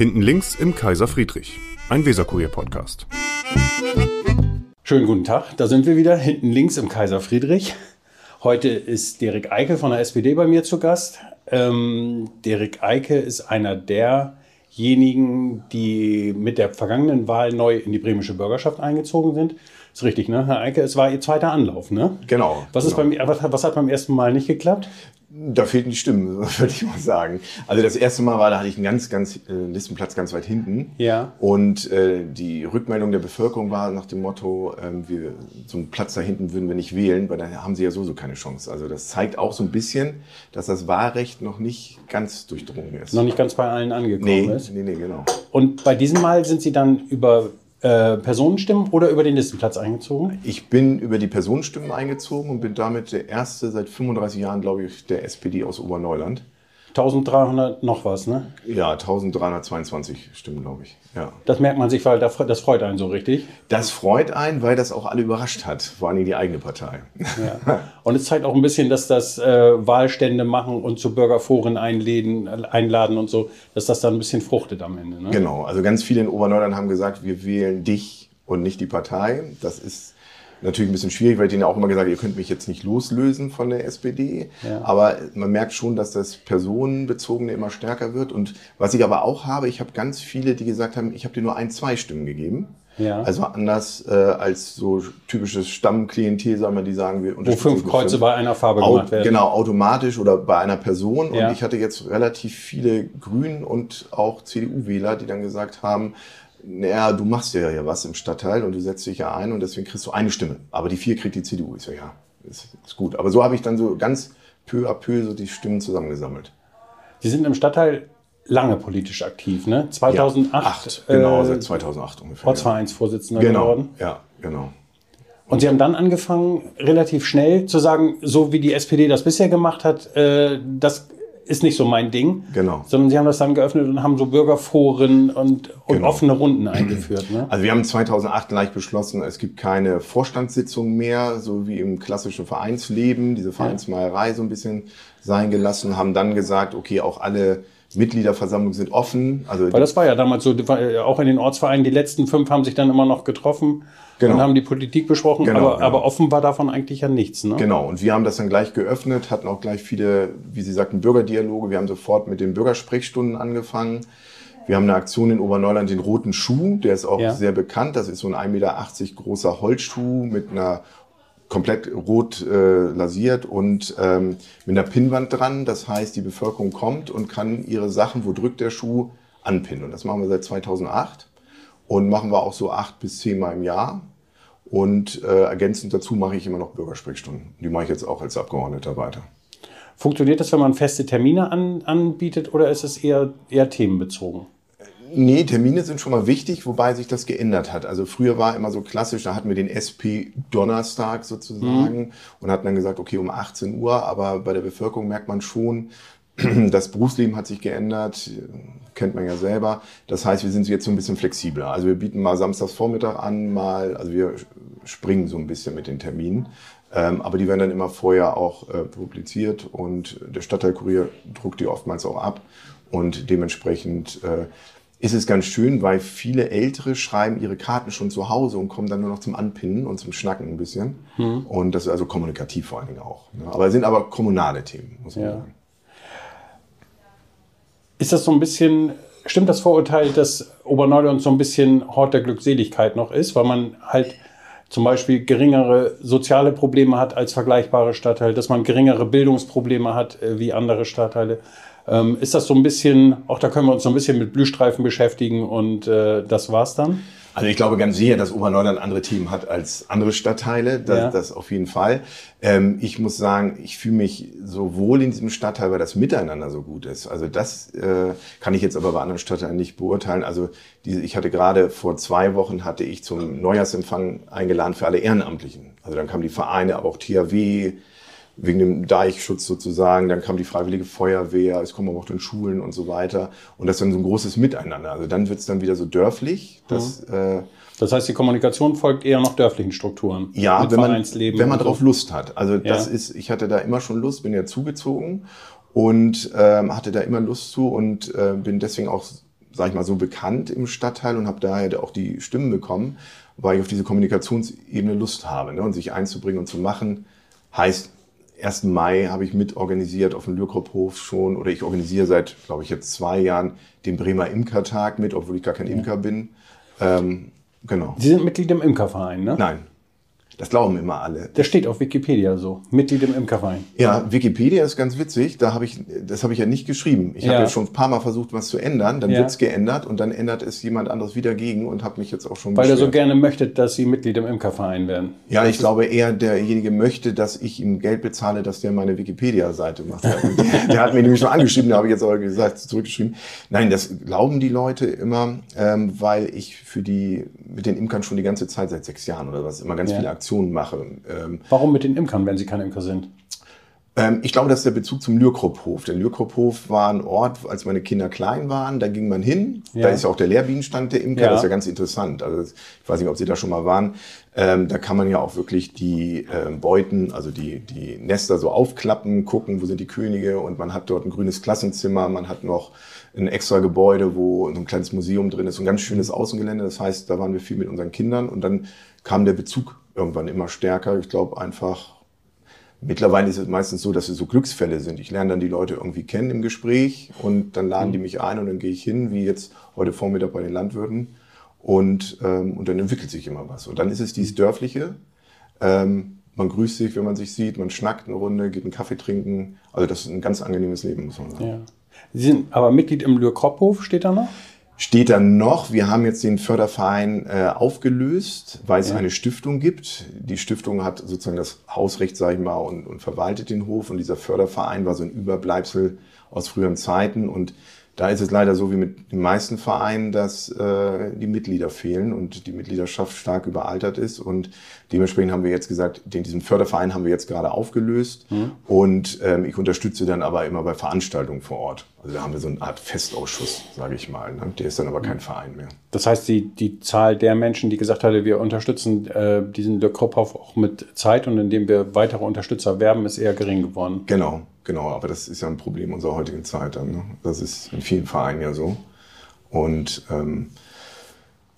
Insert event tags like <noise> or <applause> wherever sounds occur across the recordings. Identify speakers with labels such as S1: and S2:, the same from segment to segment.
S1: Hinten links im Kaiser Friedrich, ein Weserkurier-Podcast.
S2: Schönen guten Tag, da sind wir wieder, hinten links im Kaiser Friedrich. Heute ist Derek Eike von der SPD bei mir zu Gast. Ähm, Derek Eike ist einer derjenigen, die mit der vergangenen Wahl neu in die bremische Bürgerschaft eingezogen sind. Ist richtig, ne? Herr Eike, es war Ihr zweiter Anlauf, ne?
S3: Genau.
S2: Was, ist
S3: genau.
S2: beim, was, was hat beim ersten Mal nicht geklappt?
S3: Da fehlten die Stimmen, <laughs> würde ich mal sagen. Also das erste Mal war, da hatte ich einen ganz, ganz äh, Listenplatz ganz weit hinten.
S2: Ja.
S3: Und äh, die Rückmeldung der Bevölkerung war nach dem Motto, ähm, wir, so einen Platz da hinten würden wir nicht wählen, weil dann haben sie ja sowieso keine Chance. Also das zeigt auch so ein bisschen, dass das Wahlrecht noch nicht ganz durchdrungen ist.
S2: Noch nicht ganz bei allen angekommen
S3: nee,
S2: ist.
S3: nee, nee, genau.
S2: Und bei diesem Mal sind Sie dann über äh, Personenstimmen oder über den Listenplatz eingezogen?
S3: Ich bin über die Personenstimmen eingezogen und bin damit der erste seit 35 Jahren, glaube ich, der SPD aus Oberneuland.
S2: 1300 noch was, ne?
S3: Ja, 1322 Stimmen, glaube ich. Ja.
S2: Das merkt man sich, weil das freut einen so richtig.
S3: Das freut einen, weil das auch alle überrascht hat, vor allem die eigene Partei.
S2: Ja. <laughs> Und es zeigt auch ein bisschen, dass das äh, Wahlstände machen und zu Bürgerforen einladen, einladen und so, dass das dann ein bisschen fruchtet am Ende. Ne?
S3: Genau, also ganz viele in Oberneuland haben gesagt, wir wählen dich und nicht die Partei. Das ist natürlich ein bisschen schwierig, weil ich denen auch immer gesagt habe, ihr könnt mich jetzt nicht loslösen von der SPD.
S2: Ja.
S3: Aber man merkt schon, dass das Personenbezogene immer stärker wird. Und was ich aber auch habe, ich habe ganz viele, die gesagt haben, ich habe dir nur ein, zwei Stimmen gegeben.
S2: Ja.
S3: Also anders äh, als so typisches Stammklientel, sagen wir, die sagen, wir
S2: Wo fünf Kreuze bei einer Farbe
S3: Au
S2: gemacht werden.
S3: Genau, automatisch oder bei einer Person.
S2: Ja.
S3: Und ich hatte jetzt relativ viele Grünen und auch CDU-Wähler, die dann gesagt haben, naja, du machst ja ja was im Stadtteil und du setzt dich ja ein und deswegen kriegst du eine Stimme. Aber die vier kriegt die CDU. Ich so, ja, ist, ist gut. Aber so habe ich dann so ganz peu à peu so die Stimmen zusammengesammelt.
S2: Sie sind im Stadtteil lange politisch aktiv, ne? 2008
S3: Acht, genau,
S2: äh,
S3: seit 2008 ungefähr.
S2: Ortsvereinsvorsitzender
S3: Genau,
S2: geworden.
S3: ja, genau.
S2: Und Sie haben dann angefangen, relativ schnell zu sagen, so wie die SPD das bisher gemacht hat, äh, das ist nicht so mein Ding.
S3: Genau.
S2: Sondern Sie haben das dann geöffnet und haben so Bürgerforen und, und
S3: Genau.
S2: offene Runden eingeführt. Ne?
S3: Also wir haben 2008 gleich beschlossen, es gibt keine Vorstandssitzung mehr, so wie im klassischen Vereinsleben, diese Vereinsmeierei so ein bisschen sein gelassen, haben dann gesagt, okay, auch alle Mitgliederversammlungen sind offen. Also
S2: Weil das war ja damals so, ja auch in den Ortsvereinen, die letzten fünf haben sich dann immer noch getroffen
S3: Genau.
S2: und haben die Politik besprochen,
S3: Genau,
S2: aber,
S3: genau.
S2: aber offen war davon eigentlich ja nichts. Ne?
S3: Genau, und wir haben das dann gleich geöffnet, hatten auch gleich viele, wie Sie sagten, Bürgerdialoge. Wir haben sofort mit den Bürgersprechstunden angefangen. Wir haben eine Aktion in Oberneuland, den roten Schuh, der ist auch
S2: Ja.
S3: sehr bekannt. Das ist so ein 1,80 Meter großer Holzschuh mit einer komplett rot äh, lasiert und ähm, mit einer Pinnwand dran. Das heißt, die Bevölkerung kommt und kann ihre Sachen, wo drückt der Schuh, anpinnen. Und das machen wir seit 2008 und machen wir auch so acht bis zehnmal im Jahr. Und äh, ergänzend dazu mache ich immer noch Bürgersprechstunden. Die mache ich jetzt auch als Abgeordneter weiter.
S2: Funktioniert das, wenn man feste Termine an, anbietet oder ist es eher, eher themenbezogen?
S3: Nee, Termine sind schon mal wichtig, wobei sich das geändert hat. Also früher war immer so klassisch, da hatten wir den SP Donnerstag sozusagen und hatten dann gesagt, okay, um 18 Uhr, aber bei der Bevölkerung merkt man schon, <clears throat> das Berufsleben hat sich geändert, kennt man ja selber. Das heißt, wir sind jetzt so ein bisschen flexibler. Also wir bieten mal Samstagsvormittag an, mal, also wir springen so ein bisschen mit den Terminen. Ähm, aber die werden dann immer vorher auch äh, publiziert und der Stadtteilkurier druckt die oftmals auch ab. Und dementsprechend äh, ist es ganz schön, weil viele Ältere schreiben ihre Karten schon zu Hause und kommen dann nur noch zum Anpinnen und zum Schnacken ein bisschen. Und das ist also kommunikativ vor allen Dingen auch. Ne? Aber es sind aber kommunale Themen, muss man
S2: Ja.
S3: sagen.
S2: Ist das so ein bisschen, stimmt das Vorurteil, dass Oberneuland so ein bisschen Hort der Glückseligkeit noch ist, weil man halt zum Beispiel geringere soziale Probleme hat als vergleichbare Stadtteile, dass man geringere Bildungsprobleme hat äh, wie andere Stadtteile. Ähm, ist das so ein bisschen, auch da können wir uns so ein bisschen mit Blühstreifen beschäftigen und äh, das war's dann?
S3: Also ich glaube ganz sicher, dass Oberneuland andere Themen hat als andere Stadtteile. Das,
S2: Ja.
S3: das auf jeden Fall. Ähm, ich muss sagen, ich fühle mich so wohl in diesem Stadtteil, weil das Miteinander so gut ist. Also das äh, kann ich jetzt aber bei anderen Stadtteilen nicht beurteilen. Also diese, ich hatte gerade vor zwei Wochen hatte ich zum Neujahrsempfang eingeladen für alle Ehrenamtlichen. Also dann kamen die Vereine, aber auch THW, wegen dem Deichschutz sozusagen, dann kam die Freiwillige Feuerwehr, es kommen aber auch dann Schulen und so weiter. Und das ist dann so ein großes Miteinander. Also dann wird es dann wieder so dörflich. Das, äh,
S2: Das heißt, die Kommunikation folgt eher noch dörflichen Strukturen.
S3: ja, wenn man, wenn man
S2: und so.
S3: drauf Lust hat. Also das
S2: Ja.
S3: ist, ich hatte da immer schon Lust, bin ja zugezogen und ähm, hatte da immer Lust zu und äh, bin deswegen auch sag ich mal, so bekannt im Stadtteil und habe daher auch die Stimmen bekommen, weil ich auf diese Kommunikationsebene Lust habe. Ne? Und sich einzubringen und zu machen, heißt, 1. Mai habe ich mit organisiert auf dem Lürkrophof schon, oder ich organisiere seit, glaube ich, jetzt zwei Jahren den Bremer Imkertag mit, obwohl ich gar kein Imker bin. Ähm, genau.
S2: Sie sind Mitglied im Imkerverein, ne?
S3: Nein. Das glauben immer alle.
S2: Das steht auf Wikipedia so. Mitglied im Imkerverein.
S3: Ja, Wikipedia ist ganz witzig. Da habe ich, das habe ich ja nicht geschrieben. Ich
S2: Ja.
S3: habe jetzt schon ein paar Mal versucht, was zu ändern. Dann
S2: Ja.
S3: wird's geändert und dann ändert es jemand anderes wieder gegen und habe mich jetzt auch schon
S2: Weil er so
S3: beschwert.
S2: gerne möchte, dass Sie Mitglied im Imkerverein werden.
S3: Ja, ich glaube eher, derjenige möchte, dass ich ihm Geld bezahle, dass der meine Wikipedia-Seite macht. der, <laughs> der hat mir nämlich schon angeschrieben, da habe ich jetzt aber gesagt, zurückgeschrieben. Nein, das glauben die Leute immer, ähm, weil ich für die, mit den Imkern schon die ganze Zeit, seit sechs Jahren oder was, immer ganz
S2: Ja.
S3: viele Aktionen mache. Ähm,
S2: Warum mit den Imkern, wenn Sie keine Imker sind?
S3: ähm, ich glaube, das ist der Bezug zum Lürkrophof. Der Lürkrophof war ein Ort, als meine Kinder klein waren, da ging man hin.
S2: Ja.
S3: Da ist ja auch der Lehrbienenstand der Imker,
S2: Ja.
S3: das ist ja ganz interessant. Also ich weiß nicht, ob Sie da schon mal waren. Ähm, da kann man ja auch wirklich die ähm, Beuten, also die, die Nester so aufklappen, gucken, wo sind die Könige und man hat dort ein grünes Klassenzimmer, man hat noch ein extra Gebäude, wo so ein kleines Museum drin ist, so ein ganz schönes Außengelände. Das heißt, da waren wir viel mit unseren Kindern und dann kam der Bezug irgendwann immer stärker. Ich glaube einfach, Mittlerweile ist es meistens so, dass es so Glücksfälle sind. Ich lerne dann die Leute irgendwie kennen im Gespräch und dann laden die mich ein und dann gehe ich hin, wie jetzt heute Vormittag bei den Landwirten. Und, ähm, und dann entwickelt sich immer was. Und dann ist es dieses Dörfliche. Ähm, man grüßt sich, wenn man sich sieht, man schnackt eine Runde, geht einen Kaffee trinken. Also das ist ein ganz angenehmes Leben, muss man sagen.
S2: Ja. Sie sind aber Mitglied im Lürkrophof, steht da noch?
S3: Steht dann noch, wir haben jetzt den Förderverein äh, aufgelöst, weil es
S2: Ja.
S3: eine Stiftung gibt. Die Stiftung hat sozusagen das Hausrecht, sage ich mal, und, und verwaltet den Hof. Und dieser Förderverein war so ein Überbleibsel aus früheren Zeiten. Und da ist es leider so wie mit den meisten Vereinen, dass äh, die Mitglieder fehlen und die Mitgliedschaft stark überaltert ist. Und dementsprechend haben wir jetzt gesagt, den, diesen Förderverein haben wir jetzt gerade aufgelöst. Und ähm, ich unterstütze dann aber immer bei Veranstaltungen vor Ort. Also da haben wir so eine Art Festausschuss, sage ich mal. Ne? Der ist dann aber kein Verein mehr.
S2: Das heißt, die, die Zahl der Menschen, die gesagt hatte, wir unterstützen äh, diesen Lürkrophof auch mit Zeit und indem wir weitere Unterstützer werben, ist eher gering geworden.
S3: Genau, genau. Aber das ist ja ein Problem unserer heutigen Zeit. Dann, ne? Das ist in vielen Vereinen ja so. Und ähm,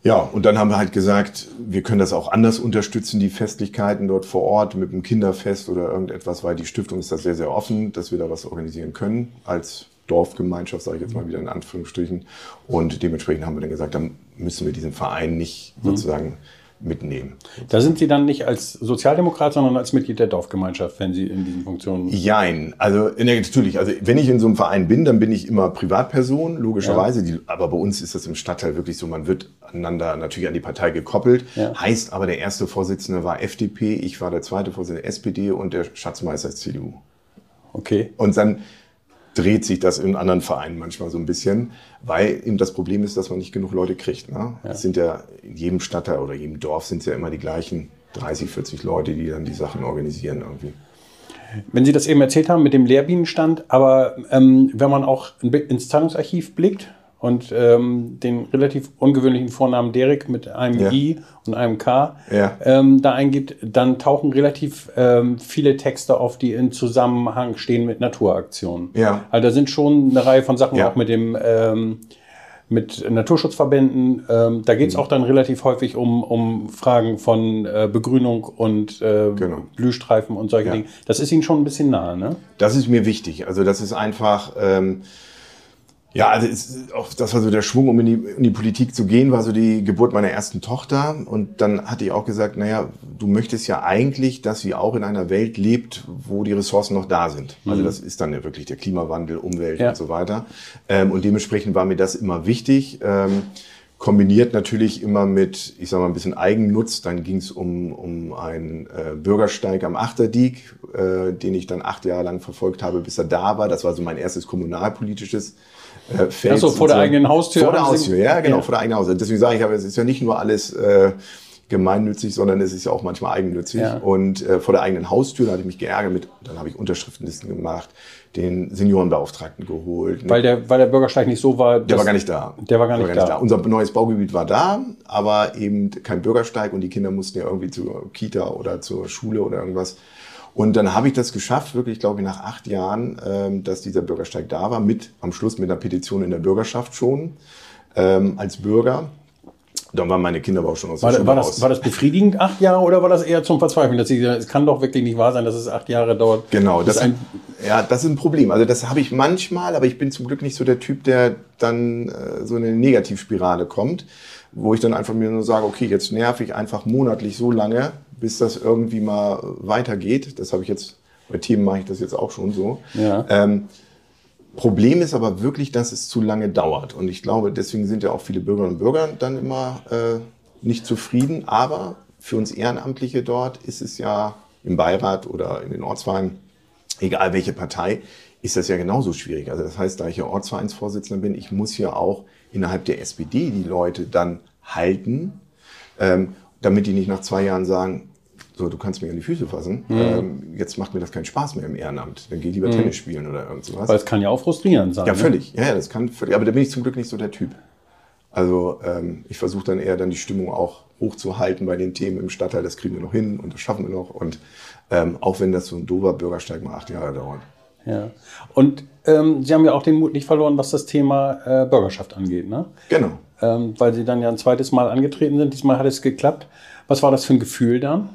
S3: ja, und dann haben wir halt gesagt, wir können das auch anders unterstützen, die Festlichkeiten dort vor Ort mit einem Kinderfest oder irgendetwas, weil die Stiftung ist da sehr, sehr offen, dass wir da was organisieren können als Dorfgemeinschaft, sage ich jetzt mal wieder in Anführungsstrichen. Und dementsprechend haben wir dann gesagt, dann müssen wir diesen Verein nicht sozusagen mitnehmen.
S2: Da sind Sie dann nicht als Sozialdemokrat, sondern als Mitglied der Dorfgemeinschaft, wenn Sie in diesen Funktionen.
S3: Jein, also ne, natürlich, also wenn ich in so einem Verein bin, dann bin ich immer Privatperson, logischerweise. Die, aber bei uns ist das im Stadtteil wirklich so, man wird aneinander natürlich an die Partei gekoppelt.
S2: Ja.
S3: Heißt aber, der erste Vorsitzende war FDP, ich war der zweite Vorsitzende SPD und der Schatzmeister ist CDU.
S2: Okay.
S3: Und dann dreht sich das in anderen Vereinen manchmal so ein bisschen, weil eben das Problem ist, dass man nicht genug Leute kriegt. Ne? Es sind ja in jedem Stadtteil oder jedem Dorf sind es ja immer die gleichen 30, 40 Leute, die dann die Sachen organisieren irgendwie.
S2: Wenn Sie das eben erzählt haben mit dem Lehrbienenstand, aber ähm, wenn man auch ins Zahlungsarchiv blickt und ähm, den relativ ungewöhnlichen Vornamen Derek mit einem
S3: Ja.
S2: I und einem K
S3: Ja.
S2: ähm, da eingibt, dann tauchen relativ ähm, viele Texte auf, die in Zusammenhang stehen mit Naturaktionen.
S3: Ja.
S2: Also da sind schon eine Reihe von Sachen
S3: Ja.
S2: auch mit dem ähm, mit Naturschutzverbänden. Ähm, da geht
S3: Mhm.
S2: es auch dann relativ häufig um, um Fragen von äh, Begrünung und äh,
S3: Genau.
S2: Blühstreifen und solche. Dinge. Das ist Ihnen schon ein bisschen nahe, ne?
S3: Das ist mir wichtig. Also das ist einfach, ähm, ja, also ist auch das war so der Schwung, um in die, in die Politik zu gehen, war so die Geburt meiner ersten Tochter. Und dann hatte ich auch gesagt, naja, du möchtest ja eigentlich, dass sie auch in einer Welt lebt, wo die Ressourcen noch da sind. Also das ist dann ja wirklich der Klimawandel, Umwelt
S2: Ja.
S3: und so weiter. Ähm, und dementsprechend war mir das immer wichtig. Ähm, kombiniert natürlich immer mit, ich sag mal, ein bisschen Eigennutz. Dann ging es um, um einen äh, Bürgersteig am Achterdiek, äh, den ich dann acht Jahre lang verfolgt habe, bis er da war. Das war so mein erstes kommunalpolitisches äh, Feld.
S2: Ach so, vor der eigenen Haustür
S3: Vor der Haustür, ja, genau,
S2: Ja.
S3: vor der eigenen Haustür. Deswegen sage ich aber, es ist ja nicht nur alles äh, gemeinnützig, sondern es ist ja auch manchmal eigennützig.
S2: Ja.
S3: Und äh, vor der eigenen Haustür, da hatte ich mich geärgert mit, dann habe ich Unterschriftenlisten gemacht, den Seniorenbeauftragten geholt.
S2: Weil der, weil der Bürgersteig nicht so war.
S3: Der war gar nicht da.
S2: Der war gar nicht da.
S3: Unser neues Baugebiet war da, aber eben kein Bürgersteig und die Kinder mussten ja irgendwie zur Kita oder zur Schule oder irgendwas. Und dann habe ich das geschafft, wirklich, glaube ich, nach acht Jahren, ähm, dass dieser Bürgersteig da war, mit am Schluss mit einer Petition in der Bürgerschaft schon. ähm, als Bürger. Dann waren meine Kinder aber auch schon aus der
S2: War,
S3: Schule
S2: war, das, war das befriedigend, acht Jahre, oder war das eher zum Verzweifeln? Dass sie, es kann doch wirklich nicht wahr sein, dass es acht Jahre dauert.
S3: Genau,
S2: das ein,
S3: ja, das ist ein Problem. Also das habe ich manchmal, aber ich bin zum Glück nicht so der Typ, der dann äh, so in eine Negativspirale kommt, wo ich dann einfach mir nur sage, okay, jetzt nerv ich einfach monatlich so lange, bis das irgendwie mal weitergeht. Das habe ich jetzt, bei Themen mache ich das jetzt auch schon so.
S2: Ja.
S3: Ähm, Problem ist aber wirklich, dass es zu lange dauert. Und ich glaube, deswegen sind ja auch viele Bürgerinnen und Bürger dann immer äh, nicht zufrieden. Aber für uns Ehrenamtliche dort ist es ja im Beirat oder in den Ortsvereinen, egal welche Partei, ist das ja genauso schwierig. Also das heißt, da ich ja Ortsvereinsvorsitzender bin, ich muss ja auch innerhalb der SPD die Leute dann halten, ähm, damit die nicht nach zwei Jahren sagen, so, du kannst mir an die Füße fassen, ähm, jetzt macht mir das keinen Spaß mehr im Ehrenamt. Dann geh lieber Tennis spielen oder irgend sowas.
S2: weil es kann ja auch frustrierend sein.
S3: Ja,
S2: ne?
S3: völlig. Ja, ja, das kann völlig. Aber da bin ich zum Glück nicht so der Typ. Also ähm, ich versuche dann eher dann die Stimmung auch hochzuhalten bei den Themen im Stadtteil. Das kriegen wir noch hin und das schaffen wir noch. Und ähm, auch wenn das so ein dober Bürgersteig mal acht Jahre dauert.
S2: Ja. Und ähm, Sie haben ja auch den Mut nicht verloren, was das Thema äh, Bürgerschaft angeht, ne?
S3: Genau.
S2: Ähm, weil Sie dann ja ein zweites Mal angetreten sind. Diesmal hat es geklappt. Was war das für ein Gefühl dann?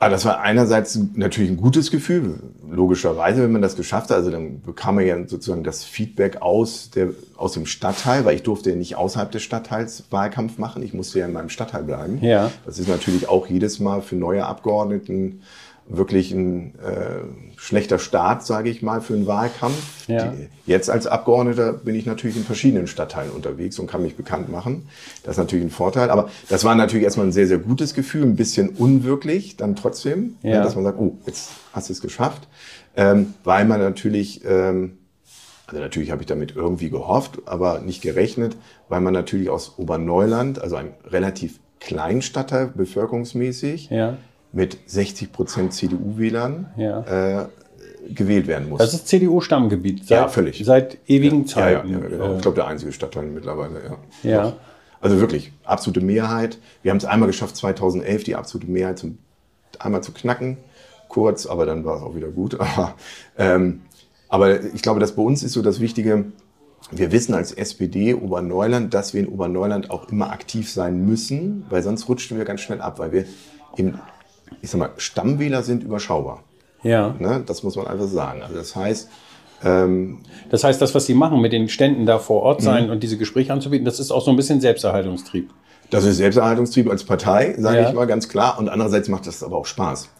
S3: Aber das war einerseits natürlich ein gutes Gefühl, logischerweise, wenn man das geschafft hat. Also dann bekam man ja sozusagen das Feedback aus, der, aus dem Stadtteil, weil ich durfte ja nicht außerhalb des Stadtteils Wahlkampf machen. Ich musste ja in meinem Stadtteil bleiben.
S2: Ja.
S3: Das ist natürlich auch jedes Mal für neue Abgeordneten wirklich ein äh, schlechter Start, sage ich mal, für einen Wahlkampf.
S2: Ja.
S3: Die, jetzt als Abgeordneter bin ich natürlich in verschiedenen Stadtteilen unterwegs und kann mich bekannt machen. Das ist natürlich ein Vorteil. Aber das war natürlich erstmal ein sehr, sehr gutes Gefühl, ein bisschen unwirklich dann trotzdem,
S2: Ja.
S3: ne, dass man sagt, oh, jetzt hast du es geschafft. Ähm, weil man natürlich, ähm, also natürlich habe ich damit irgendwie gehofft, aber nicht gerechnet, weil man natürlich aus Oberneuland, also einem relativ kleinen Stadtteil bevölkerungsmäßig,
S2: Ja.
S3: Mit 60 Prozent CDU-Wählern
S2: Ja.
S3: äh, gewählt werden muss.
S2: Das ist CDU-Stammgebiet. Seit,
S3: Ja, völlig.
S2: Seit ewigen
S3: ja, ja,
S2: Zeiten.
S3: ja, genau.
S2: Äh,
S3: Ich glaube, der einzige Stadtteil mittlerweile, ja.
S2: Ja.
S3: Also wirklich, absolute Mehrheit. Wir haben es einmal geschafft, 2011 die absolute Mehrheit zum, einmal zu knacken, kurz, aber dann war es auch wieder gut. <laughs> Aber, ähm, aber ich glaube, dass bei uns ist so das Wichtige, wir wissen als SPD Oberneuland, dass wir in Oberneuland auch immer aktiv sein müssen, weil sonst rutschen wir ganz schnell ab, weil wir eben, ich sag mal, Stammwähler sind überschaubar.
S2: ja.
S3: Ne? Das muss man einfach sagen. Also das heißt, ähm,
S2: Das heißt, das, was Sie machen, mit den Ständen da vor Ort sein
S3: Mhm.
S2: und diese Gespräche anzubieten, das ist auch so ein bisschen Selbsterhaltungstrieb.
S3: Das ist Selbsterhaltungstrieb als Partei, sage
S2: Ja.
S3: ich mal ganz klar. Und andererseits macht das aber auch Spaß.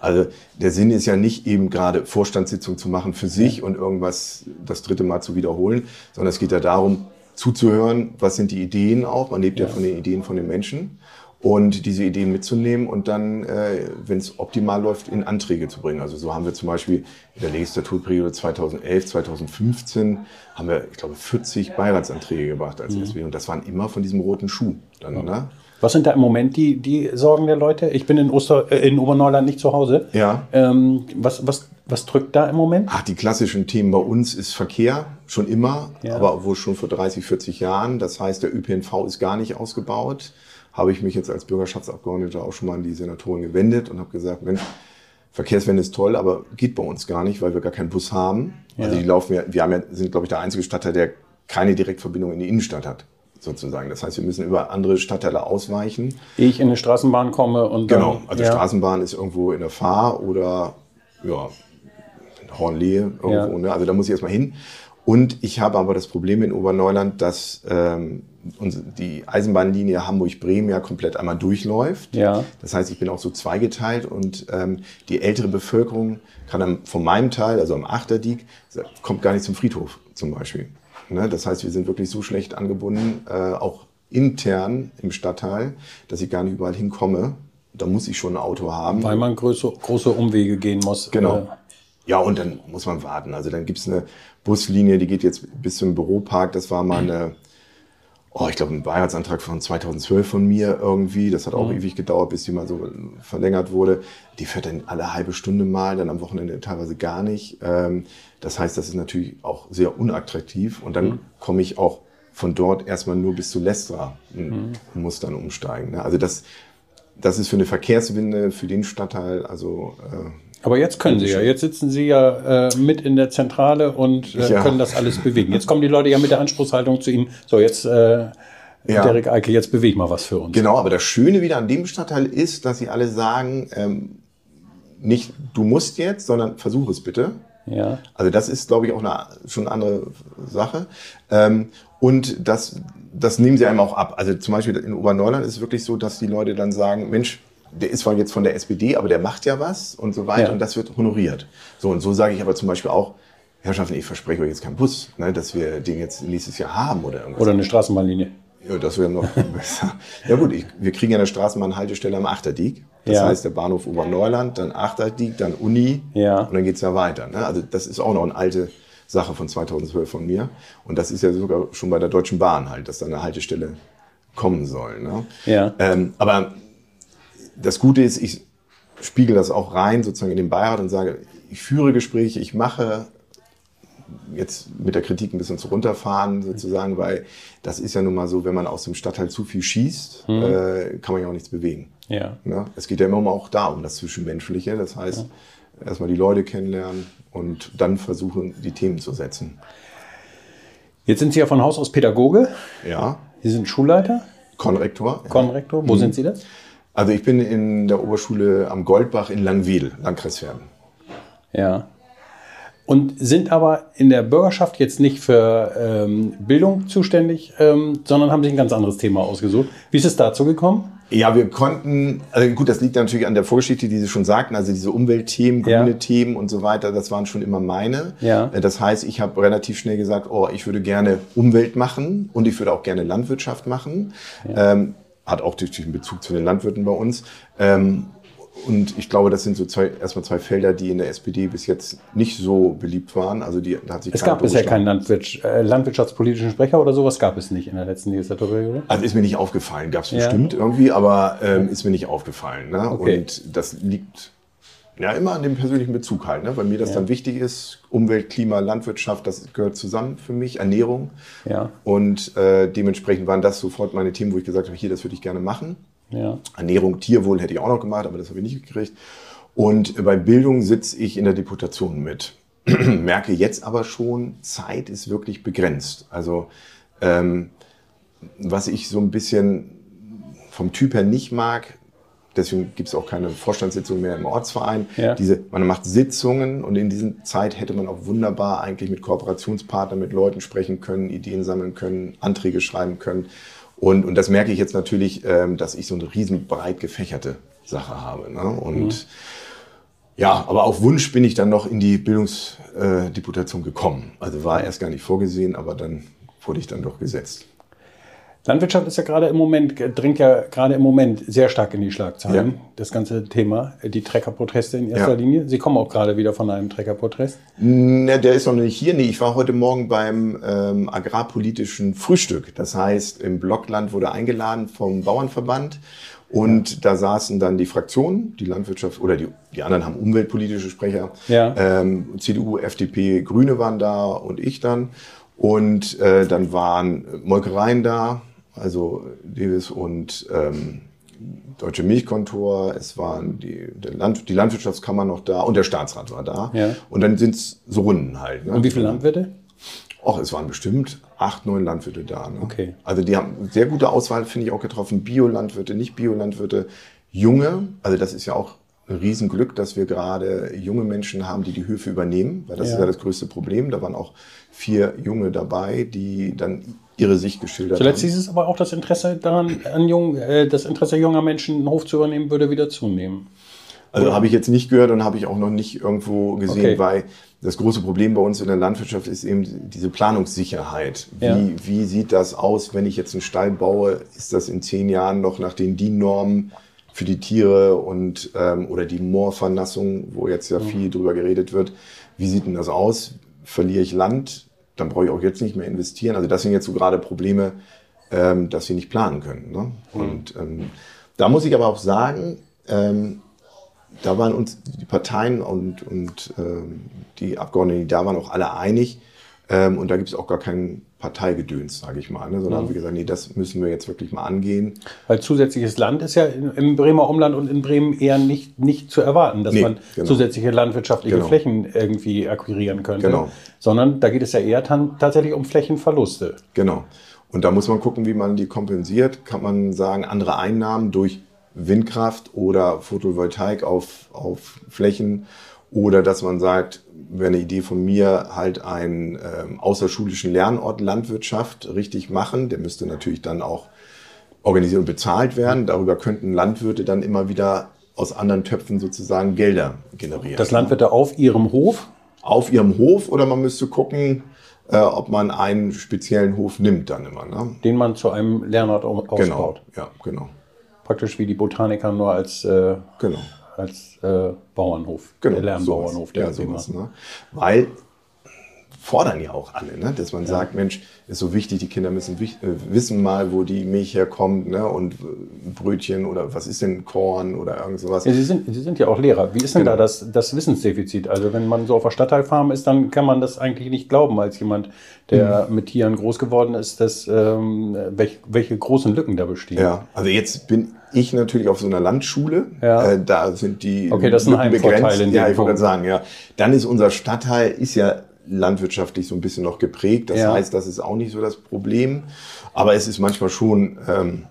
S3: Also der Sinn ist ja nicht eben gerade Vorstandssitzung zu machen für sich und irgendwas das dritte Mal zu wiederholen, sondern es geht ja darum, zuzuhören, was sind die Ideen auch. Man lebt ja, von den Ideen von den Menschen. Und diese Ideen mitzunehmen und dann, äh, wenn es optimal läuft, in Anträge zu bringen. Also so haben wir zum Beispiel in der Legislaturperiode 2011, 2015 haben wir, ich glaube, 40 Beiratsanträge gebracht als SW. Und das waren immer von diesem roten Schuh. Dann, ne?
S2: Was sind da im Moment die, die Sorgen der Leute? Ich bin in, Oster, äh, in Oberneuland nicht zu Hause.
S3: Ja.
S2: Ähm, was, was, was drückt da im Moment?
S3: Ach, die klassischen Themen bei uns ist Verkehr, schon immer,
S2: Ja.
S3: aber wohl schon vor 30, 40 Jahren. Das heißt, der ÖPNV ist gar nicht ausgebaut. Habe ich mich jetzt als Bürgerschaftsabgeordneter auch schon mal an die Senatoren gewendet und habe gesagt, Mensch, Verkehrswende ist toll, aber geht bei uns gar nicht, weil wir gar keinen Bus haben. Also
S2: Ja.
S3: die laufen ja, wir haben ja, sind, glaube ich, der einzige Stadtteil, der keine Direktverbindung in die Innenstadt hat, sozusagen. Das heißt, wir müssen über andere Stadtteile ausweichen.
S2: Ehe ich in eine Straßenbahn komme und dann,
S3: Genau, also
S2: ja.
S3: Straßenbahn ist irgendwo in der Fahr oder ja, in Hornlehe irgendwo.
S2: Ja.
S3: Ne? Also da muss ich erstmal hin. Und ich habe aber das Problem in Oberneuland, dass ähm, die Eisenbahnlinie Hamburg-Bremen ja komplett einmal durchläuft.
S2: Ja.
S3: Das heißt, ich bin auch so zweigeteilt und ähm, die ältere Bevölkerung kann am, von meinem Teil, also am Achterdiek, kommt gar nicht zum Friedhof zum Beispiel. Ne? Das heißt, wir sind wirklich so schlecht angebunden, äh, auch intern im Stadtteil, dass ich gar nicht überall hinkomme. Da muss ich schon ein Auto haben.
S2: Weil man große, große Umwege gehen muss.
S3: Genau.
S2: Äh,
S3: Ja, und dann muss man warten. Also dann gibt's eine Buslinie, die geht jetzt bis zum Büropark. Das war mal eine, oh, ich glaube, ein Beiratsantrag von 2012 von mir irgendwie. Das hat auch ewig gedauert, bis die mal so verlängert wurde. Die fährt dann alle halbe Stunde mal, dann am Wochenende teilweise gar nicht. Ähm, das heißt, das ist natürlich auch sehr unattraktiv. Und dann komme ich auch von dort erstmal nur bis zu Lestra und muss dann umsteigen. ne? Also das, das ist für eine Verkehrswende, für den Stadtteil, also
S2: Aber jetzt können Sie ja. Jetzt sitzen Sie ja äh, mit in der Zentrale und äh,
S3: Ja.
S2: können das alles bewegen. Jetzt kommen die Leute ja mit der Anspruchshaltung zu Ihnen. So, jetzt, äh,
S3: Ja.
S2: Derek Eickel, jetzt beweg mal was für uns.
S3: Genau, aber das Schöne wieder an dem Stadtteil ist, dass sie alle sagen, ähm, nicht du musst jetzt, sondern versuch es bitte.
S2: Ja.
S3: Also das ist, glaube ich, auch eine, schon eine andere Sache. Ähm, und das, das nehmen sie einem auch ab. Also zum Beispiel in Oberneuland ist es wirklich so, dass die Leute dann sagen, Mensch, der ist zwar jetzt von der SPD, aber der macht ja was und so weiter
S2: Ja.
S3: und das wird honoriert. So und so sage ich aber zum Beispiel auch, Herrschaften, ich verspreche euch jetzt keinen Bus, ne, dass wir den jetzt nächstes Jahr haben oder irgendwas.
S2: Oder eine Straßenbahnlinie.
S3: Ja, das wäre noch <laughs> besser. Ja gut, ich, wir kriegen ja eine Straßenbahnhaltestelle am Achterdiek. Das
S2: Ja.
S3: heißt, der Bahnhof Oberneuland, dann Achterdiek, dann Uni
S2: Ja.
S3: und dann geht's ja weiter. Ne? Also das ist auch noch eine alte Sache von 2012 von mir. Und das ist ja sogar schon bei der Deutschen Bahn halt, dass da eine Haltestelle kommen soll. Ne?
S2: Ja.
S3: Ähm, aber das Gute ist, ich spiegel das auch rein sozusagen in den Beirat und sage, ich führe Gespräche, ich mache jetzt mit der Kritik ein bisschen zu runterfahren sozusagen, weil das ist ja nun mal so, wenn man aus dem Stadtteil zu viel schießt, äh, kann man ja auch nichts bewegen.
S2: Ja.
S3: Ne? Es geht ja immer auch da um das Zwischenmenschliche. Das heißt, erstmal die Leute kennenlernen und dann versuchen, die Themen zu setzen.
S2: Jetzt sind Sie ja von Haus aus Pädagoge.
S3: Ja,
S2: Sie sind Schulleiter,
S3: Konrektor. Ja.
S2: Konrektor. Wo sind Sie das?
S3: Also ich bin in der Oberschule am Goldbach in Langwedel, Landkreis Verden.
S2: Ja. Und sind aber in der Bürgerschaft jetzt nicht für ähm, Bildung zuständig, ähm, sondern haben sich ein ganz anderes Thema ausgesucht. Wie ist es dazu gekommen?
S3: Ja, wir konnten, also gut, das liegt natürlich an der Vorgeschichte, die Sie schon sagten, also diese Umweltthemen,
S2: Ja.
S3: grüne Themen und so weiter, das waren schon immer meine.
S2: Ja.
S3: Äh, Das heißt, ich habe relativ schnell gesagt, oh, ich würde gerne Umwelt machen und ich würde auch gerne Landwirtschaft machen. Ähm, hat auch natürlich einen Bezug zu den Landwirten bei uns. Ähm, und ich glaube, das sind so zwei, erstmal zwei Felder, die in der SPD bis jetzt nicht so beliebt waren. Also die, hat sich
S2: Es gab bisher keinen Landwirts äh, landwirtschaftspolitischen Sprecher oder sowas, gab es nicht in der letzten Legislaturperiode.
S3: Also ist mir nicht aufgefallen, gab es
S2: Ja.
S3: bestimmt irgendwie, aber ähm, ist mir nicht aufgefallen. Ne?
S2: Okay.
S3: Und das liegt ja immer an dem persönlichen Bezug halt, ne? weil mir das dann wichtig ist. Umwelt, Klima, Landwirtschaft, das gehört zusammen für mich, Ernährung.
S2: Ja,
S3: Und äh, dementsprechend waren das sofort meine Themen, wo ich gesagt habe, hier, das würde ich gerne machen.
S2: ja.
S3: Ernährung, Tierwohl hätte ich auch noch gemacht, aber das habe ich nicht gekriegt. Und bei Bildung sitze ich in der Deputation mit. <clears throat> Merke jetzt aber schon, Zeit ist wirklich begrenzt. Also ähm, was ich so ein bisschen vom Typ her nicht mag, deswegen gibt es auch keine Vorstandssitzung mehr im Ortsverein.
S2: Ja.
S3: Diese, man macht Sitzungen und in dieser Zeit hätte man auch wunderbar eigentlich mit Kooperationspartnern, mit Leuten sprechen können, Ideen sammeln können, Anträge schreiben können. Und, und das merke ich jetzt natürlich, ähm, dass ich so eine riesen breit gefächerte Sache habe. Ne? Und ja, aber auf Wunsch bin ich dann noch in die Bildungsdeputation gekommen. Also war erst gar nicht vorgesehen, aber dann wurde ich dann doch gesetzt.
S2: Landwirtschaft ist ja gerade im Moment, dringt ja gerade im Moment sehr stark in die Schlagzeilen,
S3: Ja.
S2: das ganze Thema, äh, die Treckerproteste in erster
S3: Ja.
S2: Linie. Sie kommen auch gerade wieder von einem Treckerprotest.
S3: Ne, der ist noch nicht hier. Nee, ich war heute Morgen beim ähm, agrarpolitischen Frühstück. Das heißt, im Blockland wurde eingeladen vom Bauernverband. Und da saßen dann die Fraktionen, die Landwirtschaft oder die, die anderen haben umweltpolitische Sprecher.
S2: Ja.
S3: Ähm, CDU, FDP, Grüne waren da und ich dann. Und äh, dann waren Molkereien da, also Davis und ähm, Deutsche Milchkontor, es waren die, Land, die Landwirtschaftskammer noch da und der Staatsrat war da.
S2: Ja.
S3: Und dann sind's so Runden halt. Ne?
S2: Und wie viele Landwirte?
S3: Och, es waren bestimmt acht, neun Landwirte da. Ne?
S2: Okay.
S3: Also die haben sehr gute Auswahl, finde ich, auch getroffen. Bio-Landwirte, nicht Bio-Landwirte, junge. Also das ist ja auch ein Riesenglück, dass wir gerade junge Menschen haben, die die Höfe übernehmen, weil das
S2: Ja.
S3: ist ja das größte Problem. Da waren auch vier Junge dabei, die dann ihre Sicht geschildert
S2: Zuletzt
S3: haben.
S2: hieß es aber auch, das Interesse daran, an jung, äh, das Interesse junger Menschen, einen Hof zu übernehmen, würde wieder zunehmen.
S3: Also habe ich jetzt nicht gehört und habe ich auch noch nicht irgendwo gesehen,
S2: Okay.
S3: weil das große Problem bei uns in der Landwirtschaft ist eben diese Planungssicherheit. Wie,
S2: Ja.
S3: wie sieht das aus, wenn ich jetzt einen Stall baue? Ist das in zehn Jahren noch nach den DIN-Normen für die Tiere und ähm, oder die Moorvernassung, wo jetzt ja viel drüber geredet wird? Wie sieht denn das aus? Verliere ich Land? Dann brauche ich auch jetzt nicht mehr investieren. Also das sind jetzt so gerade Probleme, ähm, dass wir nicht planen können. Ne? Und ähm, da muss ich aber auch sagen, ähm, da waren uns die Parteien und, und ähm, die Abgeordneten, die da waren, auch alle einig. Ähm, und da gibt es auch gar kein Parteigedöns, sage ich mal, ne? sondern haben wir gesagt, nee, das müssen wir jetzt wirklich mal angehen.
S2: Weil zusätzliches Land ist ja im Bremer Umland und in Bremen eher nicht, nicht zu erwarten, dass
S3: Nee,
S2: man
S3: genau.
S2: zusätzliche landwirtschaftliche
S3: Genau.
S2: Flächen irgendwie akquirieren könnte.
S3: Genau.
S2: Sondern da geht es ja eher tatsächlich um Flächenverluste.
S3: Genau. Und da muss man gucken, wie man die kompensiert. Kann man sagen, andere Einnahmen durch Windkraft oder Photovoltaik auf, auf Flächen oder dass man sagt, wäre eine Idee von mir, halt einen ähm, außerschulischen Lernort Landwirtschaft richtig machen. Der müsste natürlich dann auch organisiert und bezahlt werden. Darüber könnten Landwirte dann immer wieder aus anderen Töpfen sozusagen Gelder generieren.
S2: Das Landwirte auf ihrem Hof.
S3: auf ihrem Hof oder man müsste gucken, äh, ob man einen speziellen Hof nimmt dann immer. Ne?
S2: den man zu einem Lernort au-
S3: Genau,
S2: ausbaut.
S3: ja, genau,
S2: Praktisch wie die Botaniker nur als, äh,
S3: genau.
S2: Als äh, Bauernhof,
S3: genau
S2: der Lernbauernhof. Der
S3: ja, sowas, ne? Weil fordern ja auch alle, ne? dass man sagt, Mensch, ist so wichtig, die Kinder müssen wich- äh, wissen mal, wo die Milch herkommt ne? und äh, Brötchen oder was ist denn Korn oder irgend sowas.
S2: Ja, Sie, sind, Sie sind ja auch Lehrer. Wie ist denn
S3: Genau.
S2: da das, das Wissensdefizit? Also wenn man so auf der Stadtteilfarm ist, dann kann man das eigentlich nicht glauben als jemand, der
S3: Mhm.
S2: mit Tieren groß geworden ist, dass, ähm, welch, welche großen Lücken da bestehen.
S3: Ja, also jetzt bin ich natürlich auf so einer Landschule.
S2: Ja.
S3: Äh, da sind die
S2: Okay, das ist ein dem
S3: Ja, ich wollte sagen, ja. Dann ist unser Stadtteil ist ja landwirtschaftlich so ein bisschen noch geprägt. Das
S2: Ja.
S3: heißt, das ist auch nicht so das Problem. Aber es ist manchmal schon ähm,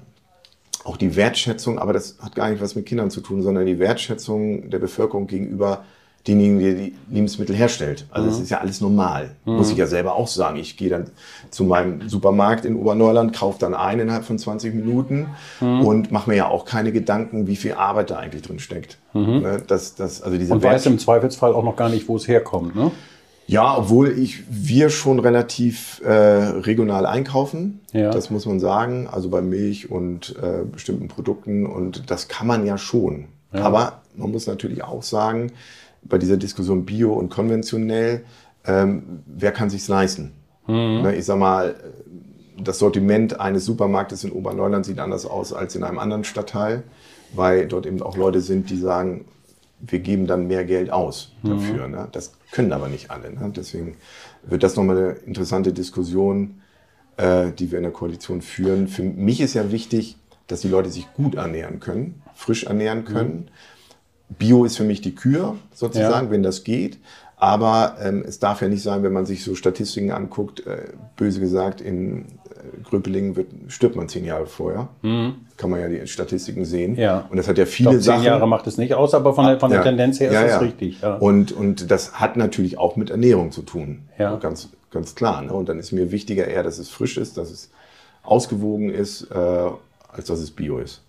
S3: auch die Wertschätzung, aber das hat gar nicht was mit Kindern zu tun, sondern die Wertschätzung der Bevölkerung gegenüber denjenigen, der die Lebensmittel herstellt. Also es ist ja alles normal. Muss ich ja selber auch sagen. Ich gehe dann zu meinem Supermarkt in Oberneuland, kaufe dann ein innerhalb von 20 Minuten und mache mir ja auch keine Gedanken, wie viel Arbeit da eigentlich drin steckt. Ne, Das, das, also diese
S2: Und weiß im Zweifelsfall auch noch gar nicht, wo es herkommt. Ne?
S3: Ja, obwohl ich, wir schon relativ äh, regional einkaufen,
S2: Ja.
S3: das muss man sagen, also bei Milch und äh, bestimmten Produkten und das kann man ja schon. Aber man muss natürlich auch sagen, bei dieser Diskussion Bio und konventionell, ähm, wer kann sich's leisten? Ne, ich sag mal, das Sortiment eines Supermarktes in Oberneuland sieht anders aus als in einem anderen Stadtteil, weil dort eben auch Leute sind, die sagen, wir geben dann mehr Geld aus dafür. Ne? Das können aber nicht alle. Ne? Deswegen wird das nochmal eine interessante Diskussion, äh, die wir in der Koalition führen. Für mich ist ja wichtig, dass die Leute sich gut ernähren können, frisch ernähren können. Bio ist für mich die Kür, sozusagen,
S2: Ja.
S3: wenn das geht. Aber ähm, es darf ja nicht sein, wenn man sich so Statistiken anguckt, äh, böse gesagt, in äh, Gröpelingen wird, stirbt man zehn Jahre vorher. Kann man ja die Statistiken sehen.
S2: Mhm. Ja.
S3: Und das hat ja viele
S2: glaube, zehn
S3: Sachen.
S2: Jahre macht es nicht aus, aber von der, von der
S3: Ja.
S2: Tendenz her ist
S3: Ja, ja.
S2: richtig.
S3: Und, und das hat natürlich auch mit Ernährung zu tun.
S2: Ja.
S3: Ganz, ganz klar. Ne? Und dann ist mir wichtiger eher, dass es frisch ist, dass es ausgewogen ist, äh, als dass es bio ist.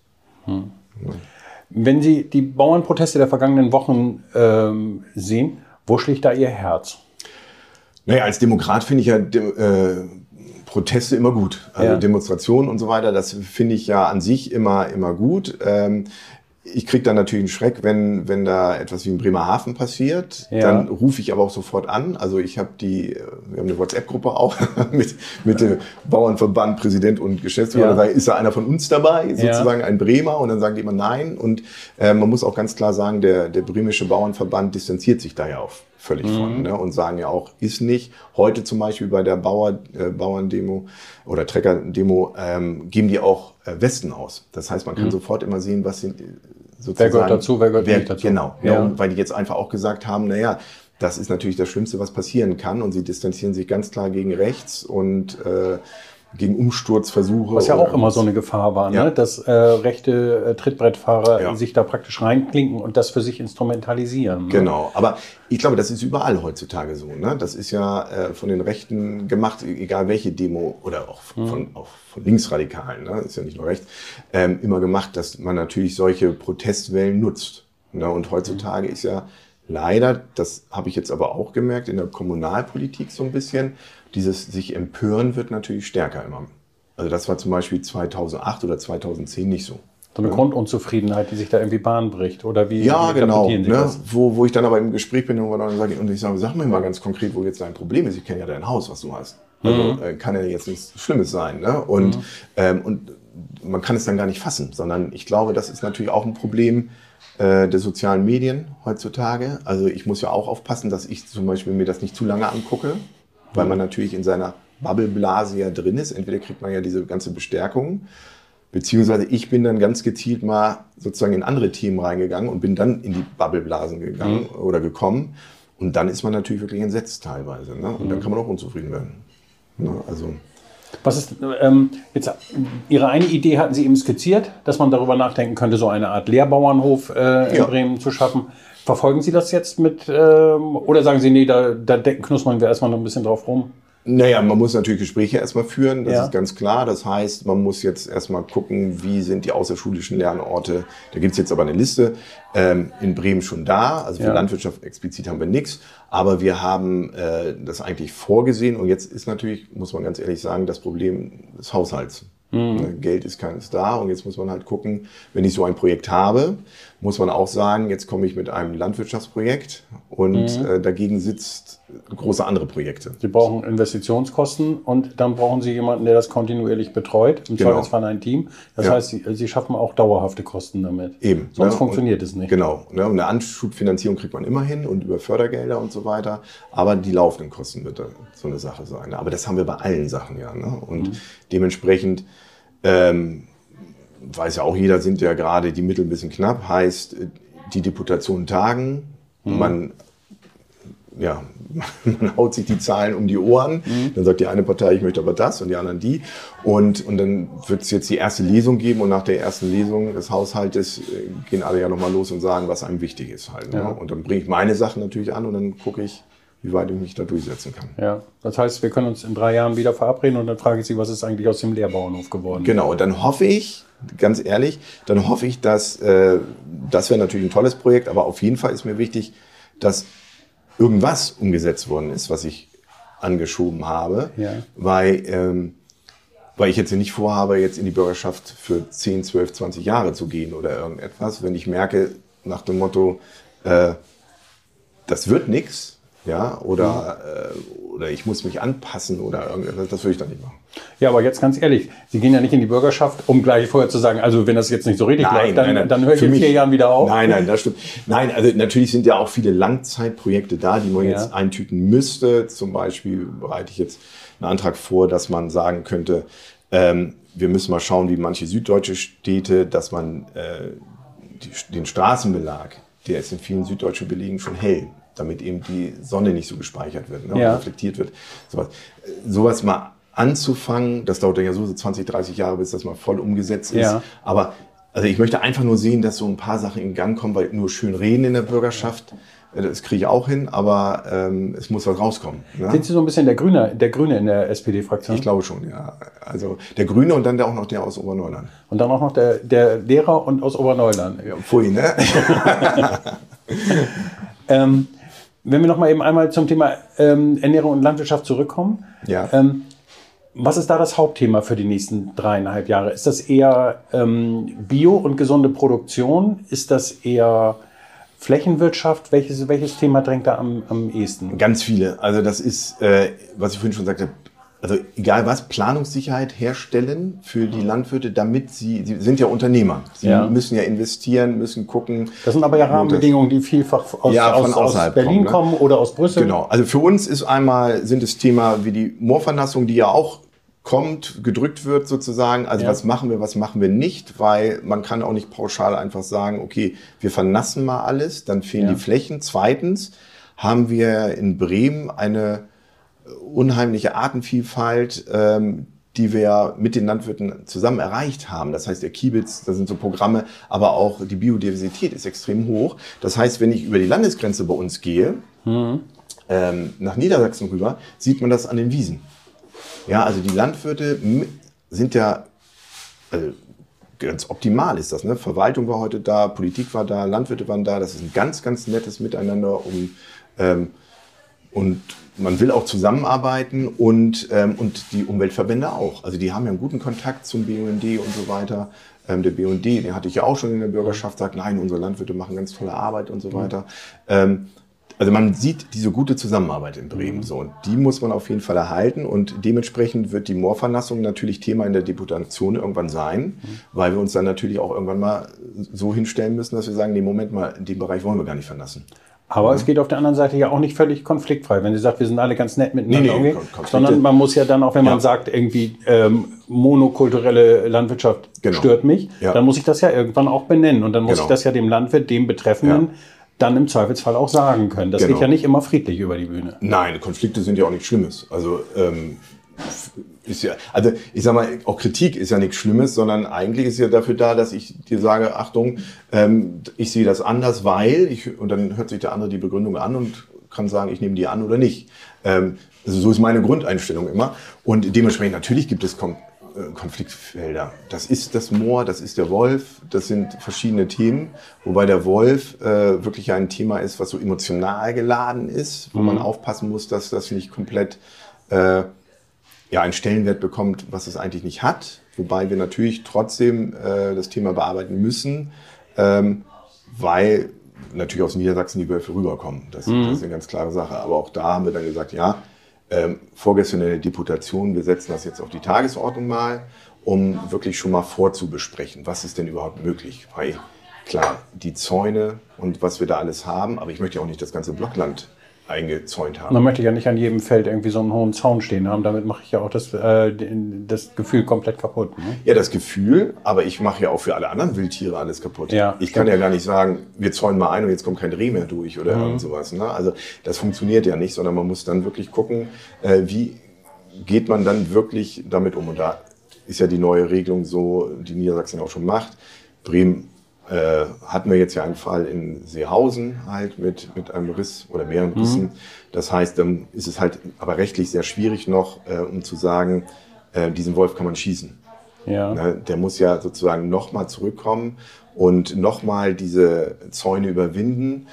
S2: Wenn Sie die Bauernproteste der vergangenen Wochen ähm, sehen, wo schlägt da Ihr Herz?
S3: Naja, als Demokrat finde ich ja äh, Proteste immer gut. Also
S2: Ja.
S3: Demonstrationen und so weiter, das finde ich ja an sich immer, immer gut. Ähm, ich kriege dann natürlich einen Schreck, wenn, wenn da etwas wie in Bremerhaven passiert.
S2: Ja.
S3: Dann rufe ich aber auch sofort an. Also ich habe die, wir haben eine WhatsApp-Gruppe auch <laughs> mit, mit dem Bauernverband, Präsident und Geschäftsführer.
S2: Ja.
S3: Da ist da einer von uns dabei, sozusagen ein Bremer. Und dann sagen die immer nein. Und äh, man muss auch ganz klar sagen, der, der bremische Bauernverband distanziert sich da ja auch völlig von ne? und sagen ja auch, ist nicht. Heute zum Beispiel bei der Bauer, äh, Bauerndemo oder Treckerdemo ähm, geben die auch äh, Westen aus. Das heißt, man kann sofort immer sehen, was sind äh, sozusagen...
S2: Wer gehört dazu, wer gehört nicht dazu.
S3: Genau,
S2: Ja.
S3: ja. und weil die jetzt einfach auch gesagt haben, naja, das ist natürlich das Schlimmste, was passieren kann und sie distanzieren sich ganz klar gegen rechts und äh, gegen Umsturzversuche.
S2: Was ja auch immer so eine Gefahr war,
S3: Ja.
S2: ne? dass äh, rechte äh, Trittbrettfahrer
S3: Ja.
S2: sich da praktisch reinklinken und das für sich instrumentalisieren. Ne?
S3: Genau, aber ich glaube, das ist überall heutzutage so. Ne? Das ist ja äh, von den Rechten gemacht, egal welche Demo oder auch von, von, auch von Linksradikalen, ne? ist ja nicht nur rechts, ähm, immer gemacht, dass man natürlich solche Protestwellen nutzt. Ne? Und heutzutage ist ja leider, das habe ich jetzt aber auch gemerkt, in der Kommunalpolitik so ein bisschen, dieses sich empören wird natürlich stärker immer. Also das war zum Beispiel 2008 oder 2010 nicht so.
S2: So eine Grundunzufriedenheit, die sich da irgendwie Bahn bricht. Oder wie,
S3: Ja,
S2: wie
S3: genau. Ne? Wo, wo ich dann aber im Gespräch bin und, dann sage, und ich sage, sag mir mal ganz konkret, wo jetzt dein Problem ist. Ich kenne ja dein Haus, was du hast. Also
S2: Mhm.
S3: äh, kann ja jetzt nichts Schlimmes sein. Ne? Und, ähm, und man kann es dann gar nicht fassen, sondern ich glaube, das ist natürlich auch ein Problem äh, der sozialen Medien heutzutage. Also ich muss ja auch aufpassen, dass ich zum Beispiel mir das nicht zu lange angucke. weil man natürlich in seiner Bubbleblase ja drin ist. Entweder kriegt man ja diese ganze Bestärkung, beziehungsweise ich bin dann ganz gezielt mal sozusagen in andere Themen reingegangen und bin dann in die Bubbleblasen gegangen mhm. oder gekommen. Und dann ist man natürlich wirklich entsetzt teilweise. Ne? Und mhm. dann kann man auch unzufrieden werden. Ne? Also
S2: was ist ähm, jetzt Ihre eine Idee hatten Sie eben skizziert, dass man darüber nachdenken könnte, so eine Art Lehrbauernhof äh, in ja. Bremen zu schaffen. Verfolgen Sie das jetzt mit ähm, oder sagen Sie, nee, da, da knuspern wir erstmal noch ein bisschen drauf rum?
S3: Naja, man muss natürlich Gespräche erstmal führen, das ja. ist ganz klar. Das heißt, man muss jetzt erstmal gucken, wie sind die außerschulischen Lernorte. Da gibt's jetzt aber eine Liste ähm, in Bremen schon da. Also für ja. Landwirtschaft explizit haben wir nichts. Aber wir haben äh, das eigentlich vorgesehen. Und jetzt ist natürlich, muss man ganz ehrlich sagen, das Problem des Haushalts. Mhm. Ne, Geld ist keines da und jetzt muss man halt gucken, wenn ich so ein Projekt habe, muss man auch sagen, jetzt komme ich mit einem Landwirtschaftsprojekt und mhm. äh, dagegen sitzt große andere Projekte.
S2: Sie brauchen Investitionskosten und dann brauchen Sie jemanden, der das kontinuierlich betreut, im genau. Zweifelsfall ein Team. Das ja. heißt, Sie, Sie, schaffen auch dauerhafte Kosten damit.
S3: Eben.
S2: Sonst ne? funktioniert es nicht.
S3: Genau. Ne? Und eine Anschubfinanzierung kriegt man immer hin und über Fördergelder und so weiter. Aber die laufenden Kosten wird so eine Sache sein. Aber das haben wir bei allen Sachen ja. Ne? Und mhm. dementsprechend ähm, weiß ja auch jeder, sind ja gerade die Mittel ein bisschen knapp, heißt die Deputation tagen, mhm. man ja, <laughs> man haut sich die Zahlen um die Ohren. Mhm. Dann sagt die eine Partei, ich möchte aber das und die anderen die. Und, und dann wird es jetzt die erste Lesung geben und nach der ersten Lesung des Haushaltes äh, gehen alle ja nochmal los und sagen, was einem wichtig ist halt. Ne? Ja. Und dann bringe ich meine Sachen natürlich an und dann gucke ich, wie weit ich mich da durchsetzen kann.
S2: Ja, das heißt, wir können uns in drei Jahren wieder verabreden und dann frage ich Sie, was ist eigentlich aus dem Lehrbauernhof geworden?
S3: Genau, und dann hoffe ich, ganz ehrlich, dann hoffe ich, dass, äh, das wäre natürlich ein tolles Projekt, aber auf jeden Fall ist mir wichtig, dass irgendwas umgesetzt worden ist, was ich angeschoben habe, ja. weil, ähm, weil ich jetzt nicht vorhabe, jetzt in die Bürgerschaft für 10, 12, 20 Jahre zu gehen oder irgendetwas. Wenn ich merke, nach dem Motto, äh, das wird nichts, ja, oder, äh, oder ich muss mich anpassen oder irgendetwas, das würde ich dann nicht machen.
S2: Ja, aber jetzt ganz ehrlich, Sie gehen ja nicht in die Bürgerschaft, um gleich vorher zu sagen, also wenn das jetzt nicht so richtig nein, läuft, dann, nein, nein. dann höre ich in vier Jahren wieder auf.
S3: Nein, nein, das stimmt. Nein, also natürlich sind ja auch viele Langzeitprojekte da, die man ja. jetzt eintüten müsste. Zum Beispiel bereite ich jetzt einen Antrag vor, dass man sagen könnte, ähm, wir müssen mal schauen, wie manche süddeutsche Städte, dass man äh, die, den Straßenbelag, der ist in vielen süddeutschen Belegen schon hell damit eben die Sonne nicht so gespeichert wird, ne, ja. reflektiert wird. Sowas. sowas mal anzufangen, das dauert ja so 20, 30 Jahre, bis das mal voll umgesetzt ist. Ja. Aber also ich möchte einfach nur sehen, dass so ein paar Sachen in Gang kommen, weil nur schön reden in der Bürgerschaft, äh, das kriege ich auch hin, aber ähm, es muss was rauskommen.
S2: Ne? Sind Sie so ein bisschen der Grüne, der Grüne in der SPD-Fraktion?
S3: Ich glaube schon, ja. Also der Grüne und dann der auch noch der aus Oberneuland.
S2: Und dann auch noch der, der Lehrer und aus Oberneuland.
S3: Ja, pfui, ne? <laughs> <laughs>
S2: ähm, wenn wir noch mal eben einmal zum Thema ähm, Ernährung und Landwirtschaft zurückkommen. Ja. Ähm, was ist da das Hauptthema für die nächsten dreieinhalb Jahre? Ist das eher ähm, Bio und gesunde Produktion? Ist das eher Flächenwirtschaft? Welches, welches Thema drängt da am, am ehesten?
S3: Ganz viele. Also das ist, äh, was ich vorhin schon sagte, also egal was, Planungssicherheit herstellen für die Landwirte, damit sie, sie sind ja Unternehmer. Sie ja. müssen ja investieren, müssen gucken.
S2: Das sind aber ja Rahmenbedingungen, die vielfach aus, ja, aus, aus Berlin kommen, ne? kommen, oder aus Brüssel.
S3: Genau. Also für uns ist einmal, sind es Thema wie die Moorvernassung, die ja auch kommt, gedrückt wird sozusagen. Also ja. was machen wir, was machen wir nicht, weil man kann auch nicht pauschal einfach sagen, okay, wir vernassen mal alles, dann fehlen die Flächen. Zweitens haben wir in Bremen eine unheimliche Artenvielfalt, ähm, die wir mit den Landwirten zusammen erreicht haben. Das heißt, der Kiebitz, das sind so Programme, aber auch die Biodiversität ist extrem hoch. Das heißt, wenn ich über die Landesgrenze bei uns gehe, mhm. ähm, nach Niedersachsen rüber, sieht man das an den Wiesen. Ja, also die Landwirte sind ja, also ganz optimal ist das. Ne? Verwaltung war heute da, Politik war da, Landwirte waren da. Das ist ein ganz, ganz nettes Miteinander, um ähm, und man will auch zusammenarbeiten und, ähm, und die Umweltverbände auch. Also die haben ja einen guten Kontakt zum BUND und so weiter. Ähm, der BUND, den hatte ich ja auch schon in der Bürgerschaft, sagt, nein, unsere Landwirte machen ganz tolle Arbeit und so weiter. Ähm, also man sieht diese gute Zusammenarbeit in Bremen mhm. so und die muss man auf jeden Fall erhalten und dementsprechend wird die Moorvernassung natürlich Thema in der Deputation irgendwann sein, mhm. weil wir uns dann natürlich auch irgendwann mal so hinstellen müssen, dass wir sagen, nee, Moment mal, in dem Bereich wollen wir gar nicht vernassen.
S2: Aber es geht auf der anderen Seite ja auch nicht völlig konfliktfrei. Wenn sie sagt, wir sind alle ganz nett miteinander
S3: Nee, nee,
S2: umgehen, sondern man muss ja dann auch, wenn man
S3: Ja.
S2: sagt, irgendwie ähm, monokulturelle Landwirtschaft
S3: Genau.
S2: stört mich,
S3: Ja.
S2: dann muss ich das ja irgendwann auch benennen. Und dann muss
S3: Genau.
S2: ich das ja dem Landwirt, dem Betreffenden,
S3: Ja.
S2: dann im Zweifelsfall auch sagen können. Das
S3: Genau.
S2: geht ja nicht immer friedlich über die Bühne.
S3: Nein, Konflikte sind ja auch nichts Schlimmes. Also ähm, ist ja, also ich sag mal, auch Kritik ist ja nichts Schlimmes, sondern eigentlich ist ja dafür da, dass ich dir sage, Achtung, ähm, ich sehe das anders, weil ich und dann hört sich der andere die Begründung an und kann sagen, ich nehme die an oder nicht. Ähm, also so ist meine Grundeinstellung immer. Und dementsprechend natürlich gibt es Kon äh, Konfliktfelder. Das ist das Moor, das ist der Wolf, das sind verschiedene Themen, wobei der Wolf äh, wirklich ein Thema ist, was so emotional geladen ist, wo man aufpassen muss, dass das nicht komplett äh, ja, einen Stellenwert bekommt, was es eigentlich nicht hat. Wobei wir natürlich trotzdem äh, das Thema bearbeiten müssen, ähm, weil natürlich aus Niedersachsen die Wölfe rüberkommen. Das, das ist eine ganz klare Sache. Aber auch da haben wir dann gesagt, ja, ähm, vorgestern in der Deputation, wir setzen das jetzt auf die Tagesordnung mal, um wirklich schon mal vorzubesprechen, was ist denn überhaupt möglich. Weil klar, die Zäune und was wir da alles haben, aber ich möchte ja auch nicht das ganze Blockland eingezäunt haben.
S2: Man möchte ja nicht an jedem Feld irgendwie so einen hohen Zaun stehen haben. Damit mache ich ja auch das, äh, das Gefühl komplett kaputt. Ne?
S3: Ja, das Gefühl, aber ich mache ja auch für alle anderen Wildtiere alles kaputt.
S2: Ja.
S3: ich kann ja gar nicht sagen, wir zäunen mal ein und jetzt kommt kein Reh mehr durch oder irgend sowas. Ne? Also das funktioniert ja nicht, sondern man muss dann wirklich gucken, äh, wie geht man dann wirklich damit um. Und da ist ja die neue Regelung so, die Niedersachsen auch schon macht. Bremen äh, hatten wir jetzt ja einen Fall in Seehausen halt mit, mit einem Riss oder mehreren Rissen. Das heißt, dann ist es halt aber rechtlich sehr schwierig noch, äh, um zu sagen, äh, diesen Wolf kann man schießen.
S2: Ja.
S3: Ne, Der muss ja sozusagen nochmal zurückkommen und nochmal diese Zäune überwinden.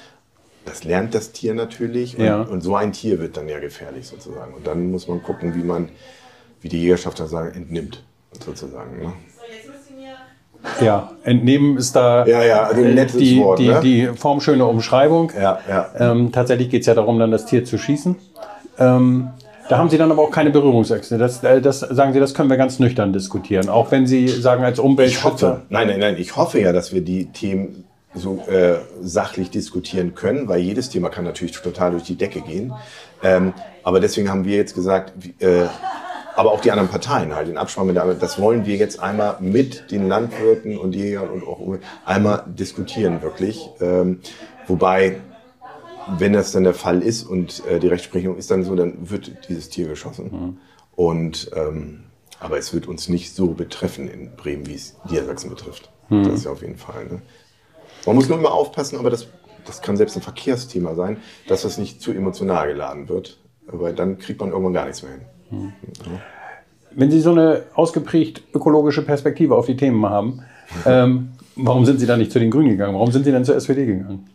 S3: Das lernt das Tier natürlich und,
S2: Ja.
S3: und so ein Tier wird dann ja gefährlich sozusagen. Und dann muss man gucken, wie man, wie die Jägerschaft dann sagen, entnimmt sozusagen. Ne?
S2: Ja, entnehmen ist da
S3: Ja, ja, also ein
S2: äh,
S3: nettes
S2: die,
S3: Wort,
S2: die,
S3: ne?
S2: die formschöne Umschreibung.
S3: Ja, ja.
S2: Ähm, tatsächlich geht es ja darum, dann das Tier zu schießen. Ähm, da haben Sie dann aber auch keine Berührungsängste. Das, äh, das sagen Sie, das können wir ganz nüchtern diskutieren. Auch wenn Sie sagen, als Umweltschützer.
S3: nein, nein, nein, ich hoffe ja, dass wir die Themen so äh, sachlich diskutieren können, weil jedes Thema kann natürlich total durch die Decke gehen. Ähm, aber deswegen haben wir jetzt gesagt, äh, aber auch die anderen Parteien halt in Absprache mit der, das wollen wir jetzt einmal mit den Landwirten und Jägern und auch einmal diskutieren wirklich. Ähm, wobei, wenn das dann der Fall ist und äh, die Rechtsprechung ist dann so, dann wird dieses Tier geschossen. Und ähm, aber es wird uns nicht so betreffen in Bremen, wie es Niedersachsen betrifft. Das ist ja auf jeden Fall. Ne? Man muss nur immer aufpassen, aber das, das kann selbst ein Verkehrsthema sein, dass das nicht zu emotional geladen wird. Weil dann kriegt man irgendwann gar nichts mehr hin.
S2: Wenn Sie so eine ausgeprägt ökologische Perspektive auf die Themen haben, <laughs> ähm, warum sind Sie da nicht zu den Grünen gegangen? Warum sind Sie denn zur SPD gegangen?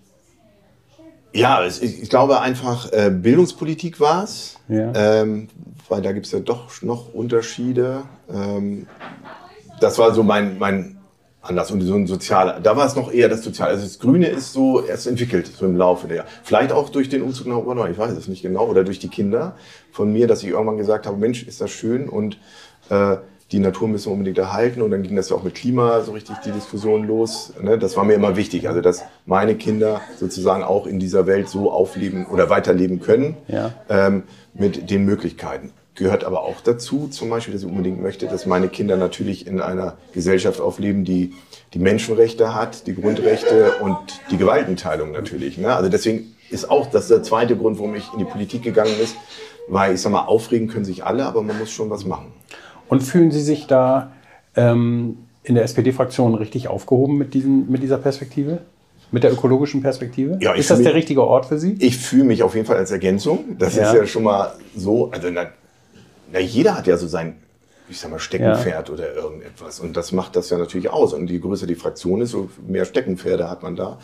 S3: Ja, ich glaube einfach, äh, Bildungspolitik war es,
S2: Ja.
S3: ähm, weil da gibt es ja doch noch Unterschiede. Ähm, das war so mein, mein Anlass und so ein sozialer, da war es noch eher das Soziale. Also das Grüne ist so erst entwickelt, so im Laufe der Jahre. Vielleicht auch durch den Umzug nach Oberneu, ich weiß es nicht genau, oder durch die Kinder von mir, dass ich irgendwann gesagt habe, Mensch, ist das schön und äh, die Natur müssen wir unbedingt erhalten und dann ging das ja auch mit Klima so richtig die Diskussion los. Ne? Das war mir immer wichtig, also dass meine Kinder sozusagen auch in dieser Welt so aufleben oder weiterleben können
S2: Ja.
S3: ähm, mit den Möglichkeiten. Gehört aber auch dazu, zum Beispiel, dass ich unbedingt möchte, dass meine Kinder natürlich in einer Gesellschaft aufleben, die die Menschenrechte hat, die Grundrechte und die Gewaltenteilung natürlich. Ne? Also deswegen ist auch das der zweite Grund, warum ich in die Politik gegangen bin, weil ich sag mal, aufregen können sich alle, aber man muss schon was machen.
S2: Und fühlen Sie sich da ähm, in der SPD-Fraktion richtig aufgehoben mit, diesen, mit dieser Perspektive? Mit der ökologischen Perspektive?
S3: Ja,
S2: ist das
S3: fühl
S2: der
S3: mich-
S2: richtige Ort für Sie?
S3: Ich fühle mich auf jeden Fall als Ergänzung. Das
S2: Ja.
S3: ist ja schon mal so. Also na, jeder hat ja so sein, ich sag mal, Steckenpferd oder irgendetwas. Und das macht das ja natürlich aus. Und je größer die Fraktion ist, so mehr Steckenpferde hat man da.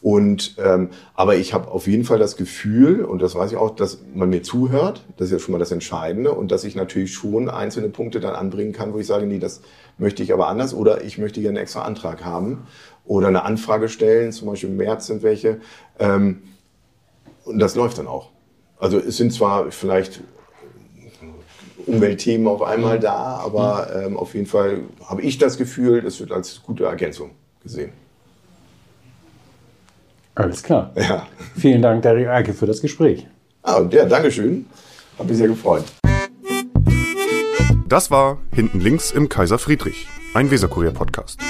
S3: Und ähm, aber ich habe auf jeden Fall das Gefühl, und das weiß ich auch, dass man mir zuhört. Das ist ja schon mal das Entscheidende. Und dass ich natürlich schon einzelne Punkte dann anbringen kann, wo ich sage, nee, das möchte ich aber anders. Oder ich möchte gerne einen extra Antrag haben. Oder eine Anfrage stellen, zum Beispiel im März sind welche. Ähm, und das läuft dann auch. Also es sind zwar vielleicht Umweltthemen auf einmal da, aber ähm, auf jeden Fall habe ich das Gefühl, das wird als gute Ergänzung gesehen.
S2: Alles klar.
S4: Ja.
S2: Vielen Dank, Derek Eike, für das Gespräch.
S4: Ah, und ja, Dankeschön. Hat mich sehr gefreut.
S3: Das war Hinten links im Kaiser Friedrich, ein Weserkurier-Podcast.